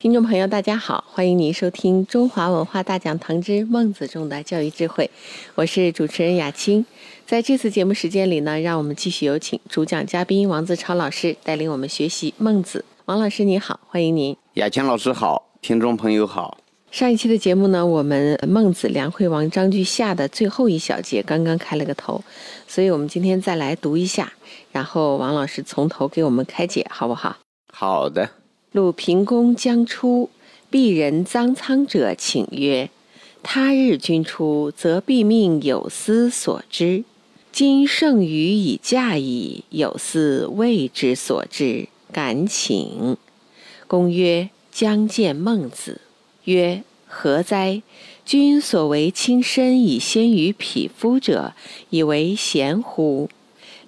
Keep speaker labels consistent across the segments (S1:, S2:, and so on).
S1: 听众朋友，大家好，欢迎您收听中华文化大讲堂之《孟子中的教育智慧》，我是主持人雅青。在这次节目时间里呢，让我们继续有请主讲嘉宾王自超老师带领我们学习孟子。王老师你好，欢迎您。
S2: 雅青老师好，听众朋友好。
S1: 上一期的节目呢，我们孟子梁惠王章句下的最后一小节刚刚开了个头，所以我们今天再来读一下，然后王老师从头给我们开解，好不好？
S2: 好的。
S1: 鲁平公将出，鄙人臧苍者请曰：“他日君出，则必命有司所之。今剩余以驾矣，有司未之所之，敢请。”公曰：“将见孟子。”曰：“何哉？君所为亲身以先于匹夫者，以为贤乎？”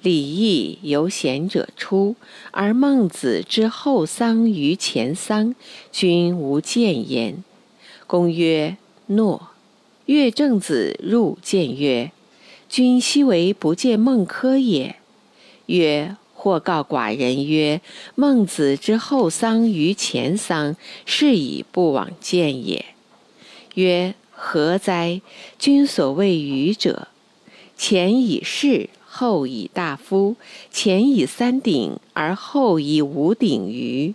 S1: 礼义由贤者出，而孟子之后丧于前丧，君无见焉。公曰：“诺。”乐正子入见曰：“君奚为不见孟轲也？”曰：“或告寡人曰：孟子之后丧于前丧，是以不往见也。”曰：“何哉？君所谓愚者，前以事。”后以大夫，前以三鼎，而后以五鼎于。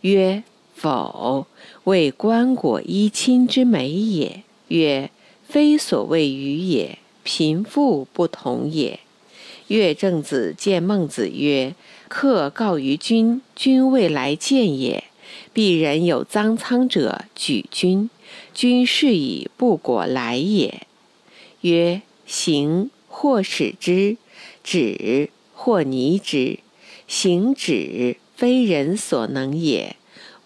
S1: 曰：否，为棺椁衣亲之美也。曰：非所谓愚也，贫富不同也。乐正子见孟子曰：客告于君，君未来见也。鄙人有脏仓者举君，君是以不果来也。曰：行，或使之。止或拟之，行止非人所能也。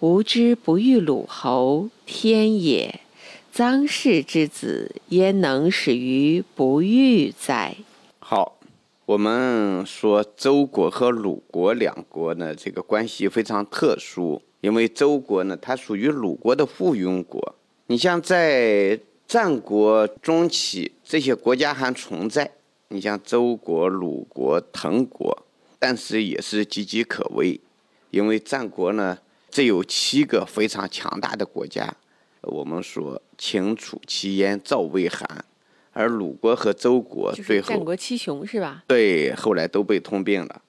S1: 吾之不欲鲁侯，天也。臧氏之子，焉能始于不欲哉？
S2: 好，我们说周国和鲁国两国呢，这个关系非常特殊，因为周国呢，它属于鲁国的附庸国。你像在战国中期，这些国家还存在。你像周国、鲁国、滕国，但是也是岌岌可危，因为战国呢只有七个非常强大的国家，我们说秦、楚、齐、燕、赵、魏、韩，而鲁国和周国最后
S1: 战国七雄是吧？
S2: 对，后来都被吞并了，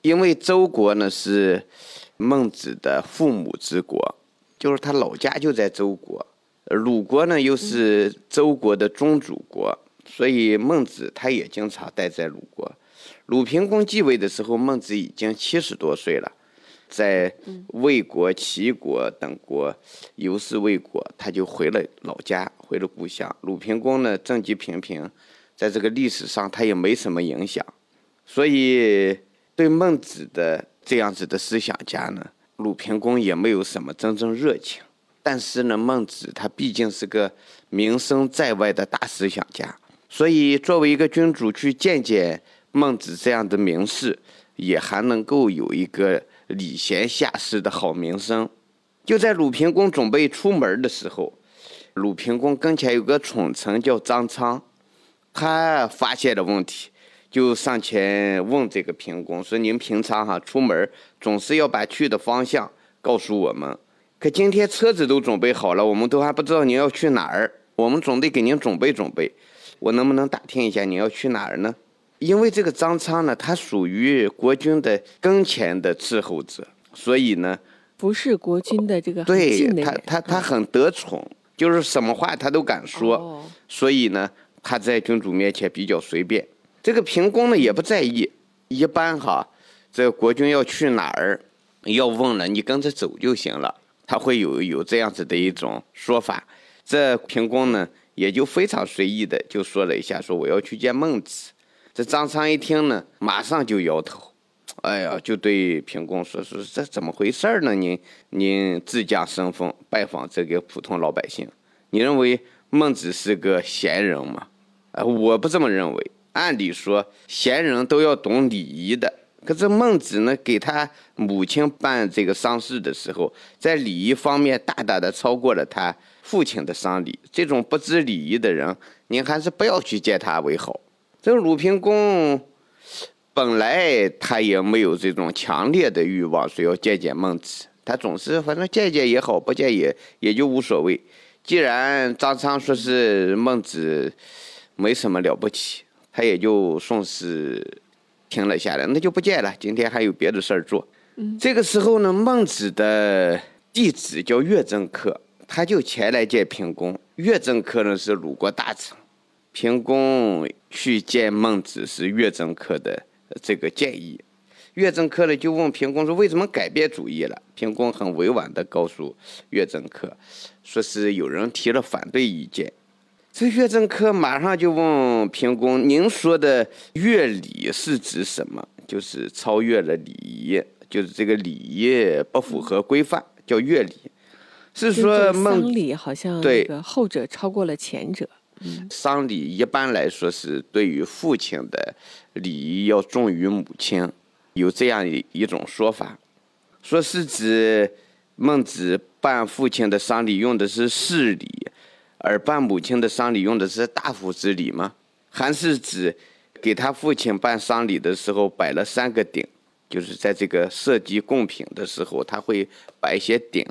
S2: 因为周国呢是孟子的父母之国，就是他老家就在周国，鲁国呢又是周国的宗主国。所以孟子他也经常待在鲁国。鲁平公继位的时候，孟子已经七十多岁了，在魏国、齐国等国游说魏国，他就回了老家，回了故乡。鲁平公呢，政绩平平，在这个历史上他也没什么影响，所以对孟子的这样子的思想家呢，鲁平公也没有什么真正热情。但是呢，孟子他毕竟是个名声在外的大思想家。所以，作为一个君主去见见孟子这样的名士，也还能够有一个礼贤下士的好名声。就在鲁平公准备出门的时候，鲁平公跟前有个宠臣叫张昌，他发现了问题，就上前问这个平公说：“您平常哈出门总是要把去的方向告诉我们，可今天车子都准备好了，我们都还不知道您要去哪儿，我们总得给您准备准备。”我能不能打听一下你要去哪儿呢？因为这个张昌呢，他属于国君的跟前的伺候者，所以呢，
S1: 不是国君的这个
S2: 对他，他他很得宠，就是什么话他都敢说，所以呢，他在君主面前比较随便。这个平公呢也不在意，一般哈，这个国君要去哪儿，要问了，你跟着走就行了，他会有有这样子的一种说法。这平公呢。也就非常随意的就说了一下，说我要去见孟子。这张昌一听呢，马上就摇头，哎呀，就对平公说说这怎么回事呢？您您自降身份拜访这个普通老百姓，你认为孟子是个贤人吗？呃，我不这么认为。按理说，贤人都要懂礼仪的，可是孟子呢，给他母亲办这个丧事的时候，在礼仪方面大大的超过了他父亲的丧礼。这种不知礼仪的人，您还是不要去见他为好。这鲁平公本来他也没有这种强烈的欲望，说要见见孟子。他总是反正见见也好，不见也也就无所谓。既然张苍说是孟子没什么了不起，他也就算是。停了下来，那就不见了。今天还有别的事儿做。这个时候呢，孟子的弟子叫乐正客，他就前来见平公。乐正科呢是鲁国大臣，平公去见孟子是乐正科的这个建议。乐正科呢就问平公说：“为什么改变主意了？”平公很委婉地告诉乐正科，说是有人提了反对意见。这乐正科马上就问平公：“您说的乐礼是指什么？就是超越了礼仪，就是这个礼仪不符合规范，叫乐礼。是说
S1: 丧礼好像对后者超过了前者。
S2: 丧礼一般来说是对于父亲的礼仪要重于母亲，有这样一一种说法，说是指孟子办父亲的丧礼用的是事礼。”而办母亲的丧礼用的是大夫之礼吗？还是指给他父亲办丧礼的时候摆了三个鼎，就是在这个设计贡品的时候，他会摆一些鼎，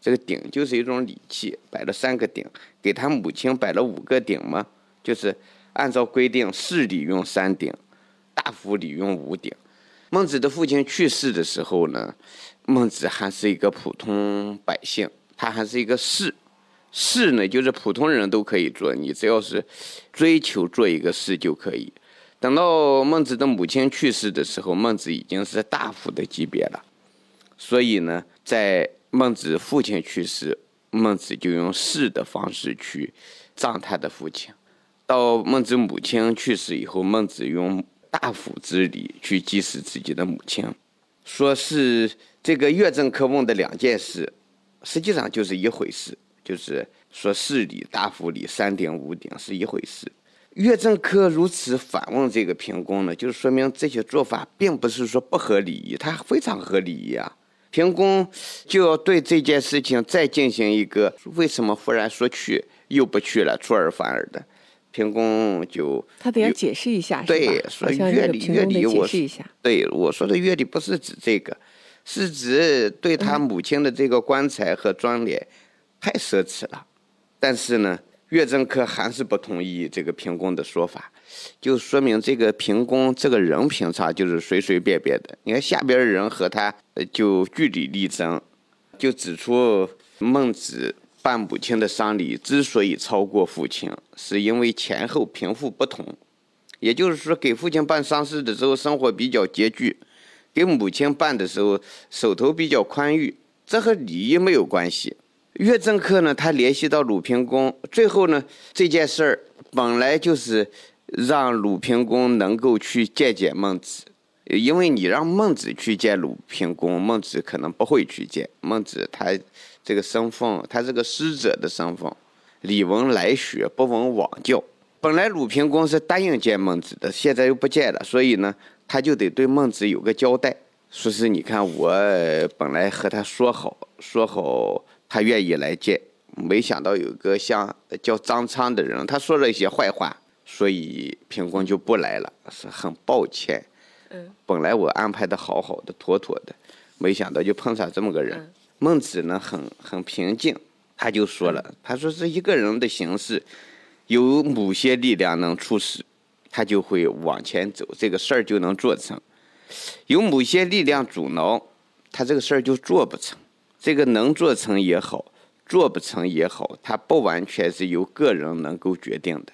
S2: 这个鼎就是一种礼器，摆了三个鼎。给他母亲摆了五个鼎吗？就是按照规定，士礼用三鼎，大夫礼用五鼎。孟子的父亲去世的时候呢，孟子还是一个普通百姓，他还是一个士。士呢，就是普通人都可以做，你只要是追求做一个士就可以。等到孟子的母亲去世的时候，孟子已经是大夫的级别了，所以呢，在孟子父亲去世，孟子就用士的方式去葬他的父亲；到孟子母亲去世以后，孟子用大夫之礼去祭祀自己的母亲。说是这个乐正科问的两件事，实际上就是一回事。就是说，事礼、大夫礼、三鼎、五鼎是一回事。乐正科如此反问这个平公呢，就是说明这些做法并不是说不合礼仪，它非常合礼仪啊。平公就要对这件事情再进行一个为什么忽然说去又不去了，出尔反尔的。平公就
S1: 他得要解释一下，
S2: 对，说乐礼乐礼，我对我说的乐礼不是指这个，是指对他母亲的这个棺材和妆奁。太奢侈了，但是呢，岳正科还是不同意这个平公的说法，就说明这个平公这个人平常就是随随便便的。你看下边的人和他就据理力争，就指出孟子办母亲的丧礼之所以超过父亲，是因为前后贫富不同，也就是说给父亲办丧事的时候生活比较拮据，给母亲办的时候手头比较宽裕，这和礼仪没有关系。乐正克呢，他联系到鲁平公，最后呢，这件事儿本来就是让鲁平公能够去见见孟子，因为你让孟子去见鲁平公，孟子可能不会去见。孟子他这个身份，他这个师者的身份，礼闻来学，不闻往教。本来鲁平公是答应见孟子的，现在又不见了，所以呢，他就得对孟子有个交代，说是你看我本来和他说好，说好。他愿意来见，没想到有个像叫张昌的人，他说了一些坏话，所以平公就不来了，是很抱歉。嗯，本来我安排的好好的、妥妥的，没想到就碰上这么个人。孟子呢，很很平静，他就说了，他说是一个人的形式，有某些力量能促使他就会往前走，这个事儿就能做成；有某些力量阻挠他，这个事儿就做不成。这个能做成也好，做不成也好，他不完全是由个人能够决定的。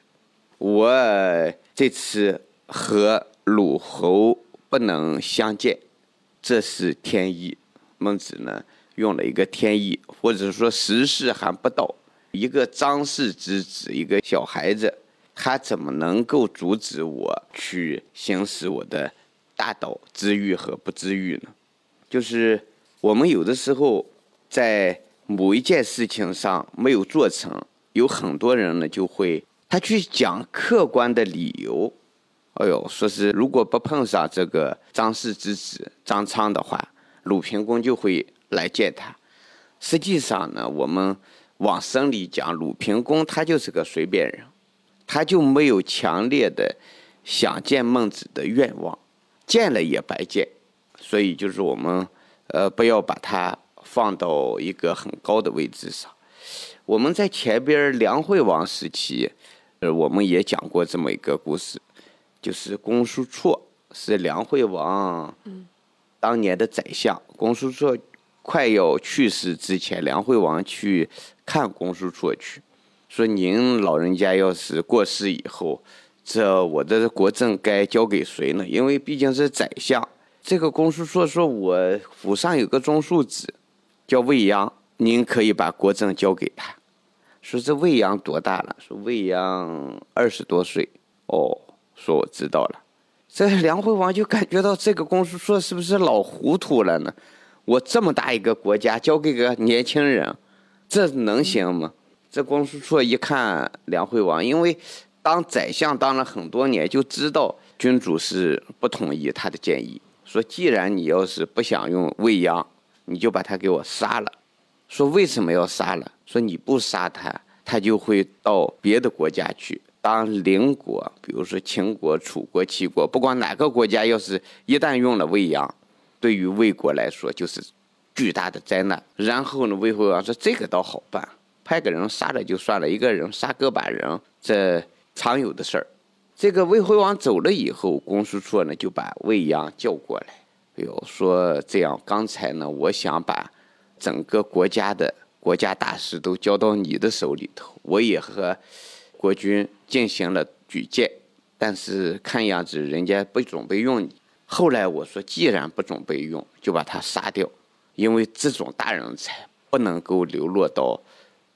S2: 我这次和鲁侯不能相见，这是天意。孟子呢用了一个天意，或者说时势还不到。一个张氏之子，一个小孩子，他怎么能够阻止我去行使我的大道之欲和不知欲呢？就是我们有的时候。在某一件事情上没有做成，有很多人呢就会他去讲客观的理由，哎呦，说是如果不碰上这个张氏之子张昌的话，鲁平公就会来见他。实际上呢，我们往深里讲，鲁平公他就是个随便人，他就没有强烈的想见孟子的愿望，见了也白见。所以就是我们呃，不要把他放到一个很高的位置上。我们在前边梁惠王时期，呃，我们也讲过这么一个故事。就是公叔痤是梁惠王当年的宰相。公叔痤快要去世之前，梁惠王去看公叔痤去，说：“您老人家要是过世以后，这我的国政该交给谁呢？因为毕竟是宰相。”这个公叔痤说：“我府上有个中庶子，叫未央，您可以把国政交给他。”说：“这未央多大了？”说：“未央二十多岁。”哦。说我知道了，这梁惠王就感觉到这个公叔痤是不是老糊涂了呢？我这么大一个国家交给个年轻人，这能行吗？这公叔痤一看梁惠王，因为当宰相当了很多年，就知道君主是不同意他的建议。说既然你要是不想用未央，你就把他给我杀了。说为什么要杀了？说你不杀他，他就会到别的国家去。当邻国，比如说秦国、楚国、齐国，不管哪个国家，要是一旦用了未央，对于魏国来说就是巨大的灾难。然后呢，魏惠王说：“这个倒好办，派个人杀了就算了，一个人杀个把人，这常有的事儿。”这个魏惠王走了以后，公叔痤呢就把未央叫过来，哎呦，说这样，刚才呢，我想把整个国家的国家大事都交到你的手里头，我也和。国君进行了举荐，但是看样子人家不准备用你。后来我说，既然不准备用，就把他杀掉，因为这种大人才不能够流落到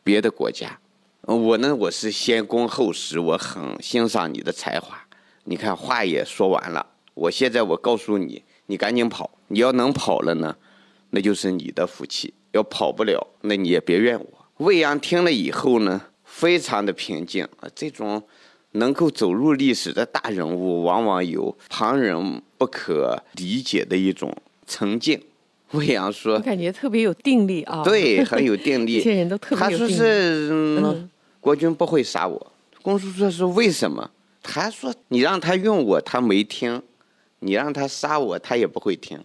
S2: 别的国家。我呢，我是先公后实，我很欣赏你的才华。你看话也说完了，我现在我告诉你，你赶紧跑。你要能跑了呢，那就是你的福气；要跑不了，那你也别怨我。魏阳听了以后呢？非常的平静啊！这种能够走入历史的大人物，往往有旁人不可理解的一种沉静。魏阳说：“
S1: 我感觉特别有定力啊。”
S2: 对，很有定力。
S1: 这些人都特
S2: 别有定力。他说是国君不会杀我。公叔说是为什么？他说你让他用我，他没听；你让他杀我，他也不会听。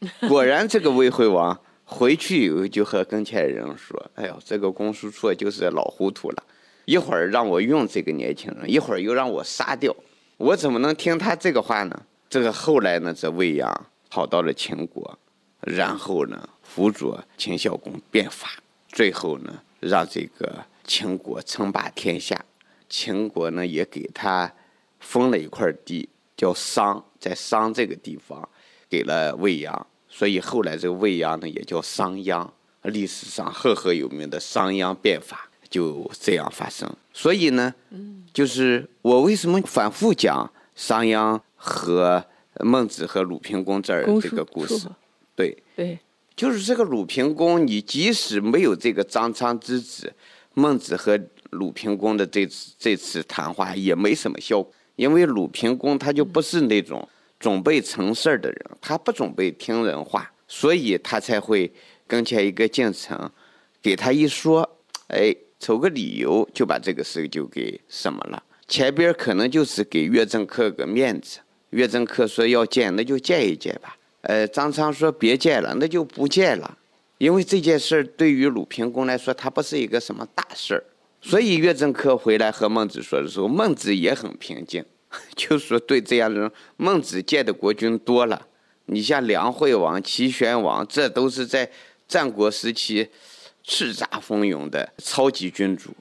S2: 果然，这个魏惠王回去以后就和跟前人说：“哎呦，这个公叔痤就是老糊涂了。”一会儿让我用这个年轻人，一会儿又让我杀掉，我怎么能听他这个话呢？这个后来呢，这魏阳跑到了秦国，然后呢辅佐秦孝公变法，最后呢让这个秦国称霸天下。秦国呢也给他封了一块地，叫商，在商这个地方给了魏阳，所以后来这个魏阳呢也叫商鞅，历史上赫赫有名的商鞅变法。就这样发生，所以呢，就是我为什么反复讲商鞅和孟子和鲁平公这儿这个故事？对
S1: 对，
S2: 就是这个鲁平公，你即使没有这个张昌之子，孟子和鲁平公的这次这次谈话也没什么效果，因为鲁平公他就不是那种准备成事儿的人，他不准备听人话，所以他才会跟前一个进城，给他一说，哎。瞅个理由就把这个事就给什么了？前边可能就是给岳正客个面子，岳正客说要见，那就见一见吧。呃，张昌说别见了，那就不见了，因为这件事儿对于鲁平公来说，他不是一个什么大事儿。所以岳正客回来和孟子说的时候，孟子也很平静，就说对这样的人，孟子见的国君多了。你像梁惠王、齐宣王，这都是在战国时期。叱咤风云的超级君主，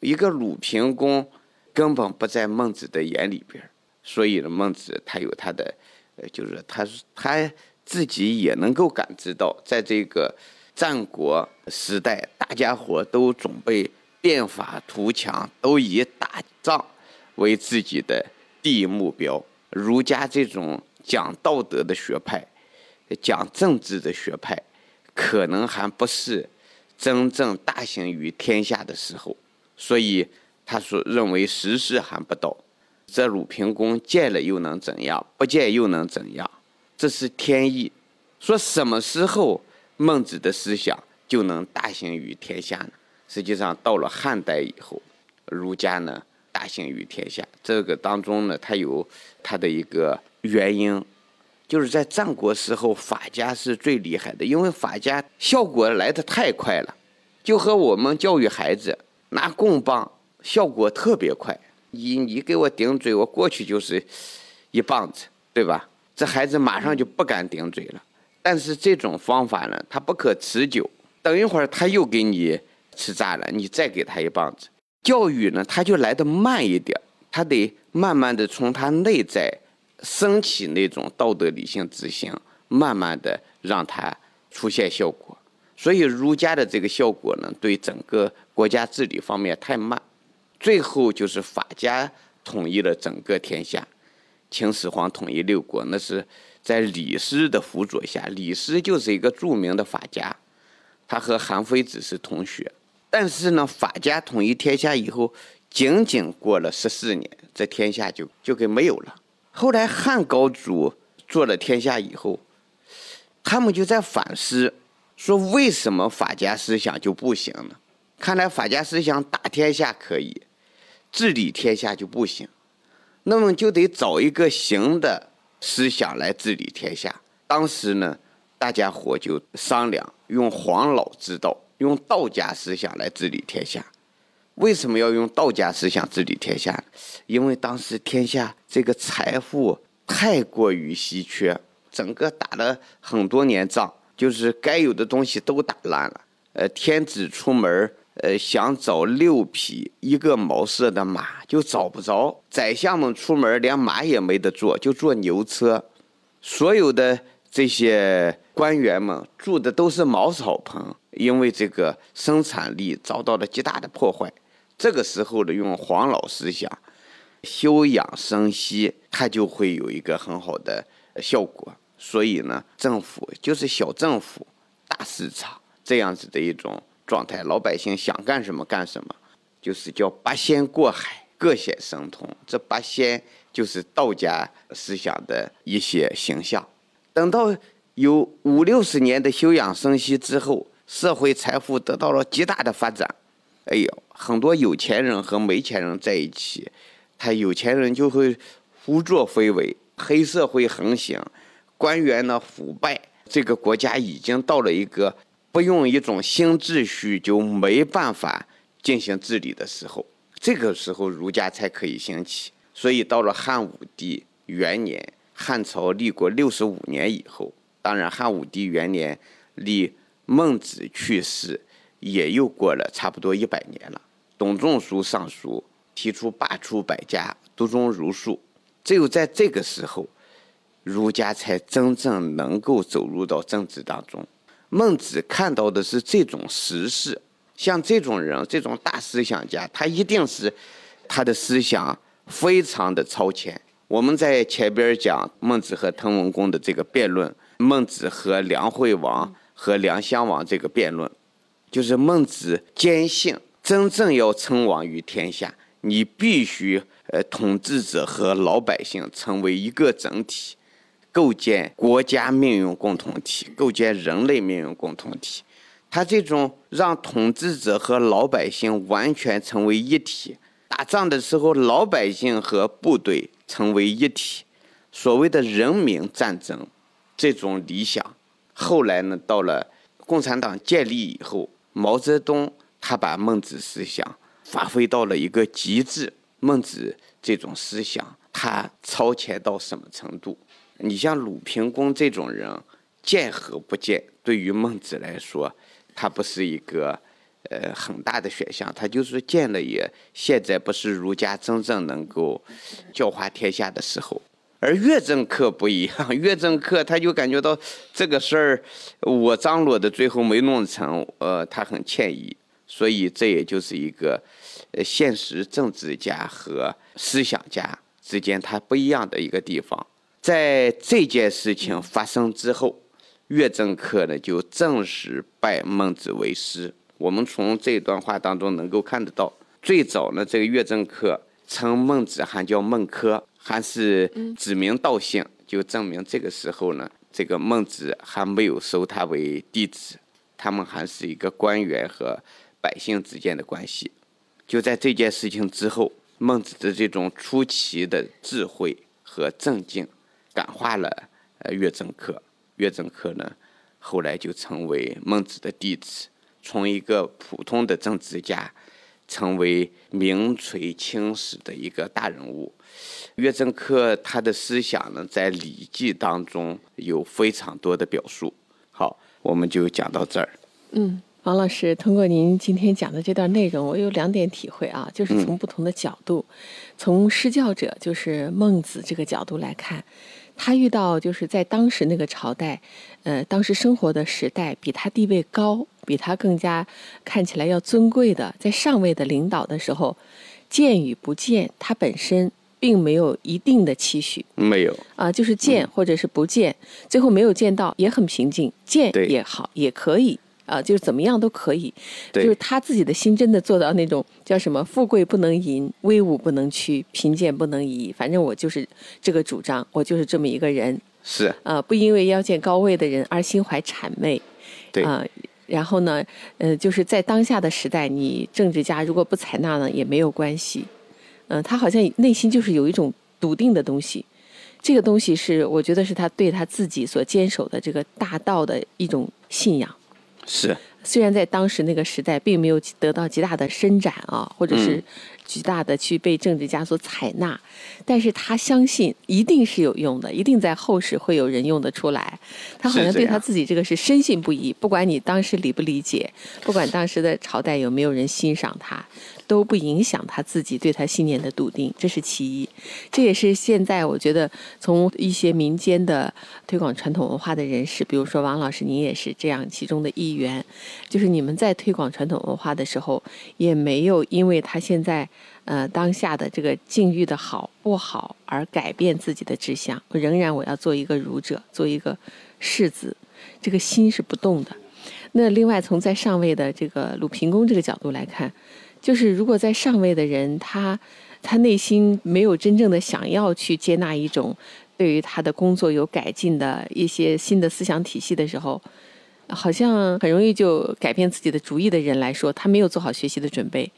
S2: 一个鲁平公根本不在孟子的眼里边所以呢，孟子他有他的，呃，就是他他自己也能够感知到，在这个战国时代，大家伙都准备变法图强，都以打仗为自己的第一目标。儒家这种讲道德的学派，讲政治的学派，可能还不是。真正大行于天下的时候，所以他说认为时势还不到。这鲁平公见了又能怎样？不见又能怎样？这是天意。说什么时候孟子的思想就能大行于天下呢？实际上到了汉代以后，儒家呢大行于天下。这个当中呢，它有它的一个原因，就是在战国时候法家是最厉害的，因为法家效果来得太快了，就和我们教育孩子拿棍棒效果特别快。你你给我顶嘴，我过去就是一棒子，对吧？这孩子马上就不敢顶嘴了。但是这种方法呢，它不可持久。等一会儿他又给你吃炸了，你再给他一棒子。教育呢，他就来得慢一点，他得慢慢的从他内在升起那种道德理性之心，慢慢的让它出现效果。所以儒家的这个效果呢，对整个国家治理方面太慢。最后就是法家统一了整个天下，秦始皇统一六国，那是在李斯的辅佐下。李斯就是一个著名的法家，他和韩非子是同学。但是呢，法家统一天下以后，仅仅过了十四年，这天下就就给没有了。后来汉高祖做了天下以后，他们就在反思，说为什么法家思想就不行呢？看来法家思想打天下可以。治理天下就不行，那么就得找一个行的思想来治理天下。当时呢，大家伙就商量用黄老之道，用道家思想来治理天下。为什么要用道家思想治理天下？因为当时天下这个财富太过于稀缺，整个打了很多年仗，就是该有的东西都打烂了。呃，天子出门呃，想找六匹一个毛色的马就找不着，宰相们出门连马也没得坐，就坐牛车。所有的这些官员们住的都是茅草棚，因为这个生产力遭到了极大的破坏。这个时候呢，用黄老思想，休养生息，它就会有一个很好的效果。所以呢，政府就是小政府，大市场这样子的一种。状态，老百姓想干什么干什么，就是叫八仙过海，各显神通。这八仙就是道家思想的一些形象。等到有五六十年的休养生息之后，社会财富得到了极大的发展。哎呦，很多有钱人和没钱人在一起，他有钱人就会胡作非为，黑社会横行，官员呢腐败，这个国家已经到了一个。不用一种新秩序就没办法进行治理的时候，这个时候儒家才可以兴起。所以到了汉武帝元年，汉朝立国六十五年以后，当然汉武帝元年立孟子去世也又过了差不多一百年了。董仲舒上书提出罢黜百家，独尊儒术，只有在这个时候，儒家才真正能够走入到政治当中。孟子看到的是这种时势，像这种人，这种大思想家，他一定是他的思想非常的超前。我们在前边讲孟子和滕文公的这个辩论，孟子和梁惠王和梁襄王这个辩论，就是孟子坚信，真正要称王于天下，你必须呃统治者和老百姓成为一个整体。构建国家命运共同体，构建人类命运共同体。他这种让统治者和老百姓完全成为一体，打仗的时候，老百姓和部队成为一体，所谓的人民战争，这种理想，后来呢，到了共产党建立以后，毛泽东他把孟子思想发挥到了一个极致。孟子这种思想，他超前到什么程度？你像鲁平公这种人，见和不见，对于孟子来说，他不是一个呃很大的选项。他就是见了也，现在不是儒家真正能够教化天下的时候。而乐政客不一样，乐政客他就感觉到这个事儿，我张罗的最后没弄成，呃，他很歉意。所以这也就是一个呃现实政治家和思想家之间他不一样的一个地方。在这件事情发生之后，岳政客呢就正式拜孟子为师。我们从这段话当中能够看得到，最早呢，这个岳政客称孟子还叫孟轲，还是指名道姓，就证明这个时候呢，这个孟子还没有收他为弟子，他们还是一个官员和百姓之间的关系。就在这件事情之后，孟子的这种出奇的智慧和正经，感化了呃乐正客。乐正客呢，后来就成为孟子的弟子，从一个普通的政治家，成为名垂青史的一个大人物。岳正科他的思想呢，在《礼记》当中有非常多的表述。好，我们就讲到这儿。
S1: 嗯。王老师，通过您今天讲的这段内容，我有两点体会啊，就是从不同的角度，从施教者，就是孟子这个角度来看，他遇到就是在当时那个朝代，呃，当时生活的时代，比他地位高，比他更加看起来要尊贵的，在上位的领导的时候，见与不见，他本身并没有一定的期许，
S2: 没有
S1: 啊，就是见或者是不见，最后没有见到也很平静，见也好，也可以。啊，就是怎么样都可以，就是他自己的心真的做到那种叫什么“富贵不能淫，威武不能屈，贫贱不能移”。反正我就是这个主张，我就是这么一个人。
S2: 是
S1: 啊，不因为要见高位的人而心怀谄媚。
S2: 对
S1: 啊，然后呢，呃，就是在当下的时代，你政治家如果不采纳呢，也没有关系。嗯，他好像内心就是有一种笃定的东西，这个东西是我觉得是他对他自己所坚守的这个大道的一种信仰。
S2: 是，
S1: 虽然在当时那个时代并没有得到极大的伸展啊，或者是极大的去被政治家所采纳，但是他相信一定是有用的，一定在后世会有人用得出来。他好像对他自己这个是深信不疑，不管你当时理不理解，不管当时的朝代有没有人欣赏他。都不影响他自己对他信念的笃定，这是其一。这也是现在我觉得从一些民间的推广传统文化的人士，比如说王老师，您也是这样其中的一员。就是你们在推广传统文化的时候，也没有因为他现在呃当下的这个境遇的好不好而改变自己的志向。仍然我要做一个儒者，做一个士子，这个心是不动的。那另外从在上位的这个鲁平公这个角度来看。就是如果在上位的人，他他内心没有真正的想要去接纳一种对于他的工作有改进的一些新的思想体系的时候，好像很容易就改变自己的主意的人来说，他没有做好学习的准备。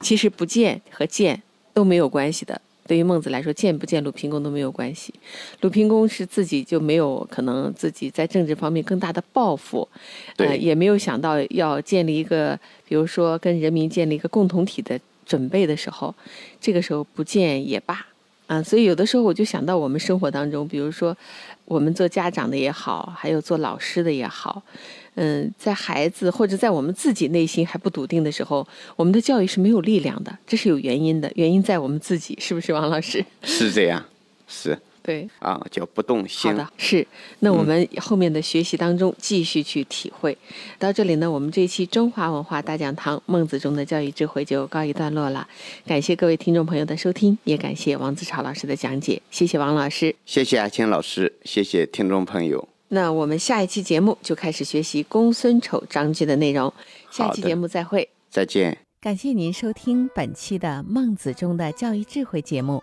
S1: 其实不见和见都没有关系的。对于孟子来说，见不见鲁平公都没有关系。鲁平公是自己就没有可能自己在政治方面更大的抱负，
S2: 呃，
S1: 也没有想到要建立一个，比如说跟人民建立一个共同体的准备的时候，这个时候不见也罢啊。所以有的时候我就想到我们生活当中，比如说我们做家长的也好，还有做老师的也好。嗯，在孩子或者在我们自己内心还不笃定的时候，我们的教育是没有力量的，这是有原因的，原因在我们自己，是不是，王老师？
S2: 是这样，是。
S1: 对
S2: 啊，叫不动心。
S1: 好的，是。那我们后面的学习当中继续去体会。到这里呢，我们这一期中华文化大讲堂孟子中的教育智慧就告一段落了。感谢各位听众朋友的收听，也感谢王子超老师的讲解。谢谢王老师，
S2: 谢谢阿青老师，谢谢听众朋友。
S1: 那我们下一期节目就开始学习公孙丑章句的内容。下期节目再会，
S2: 再见。
S1: 感谢您收听本期的孟子中的教育智慧节目。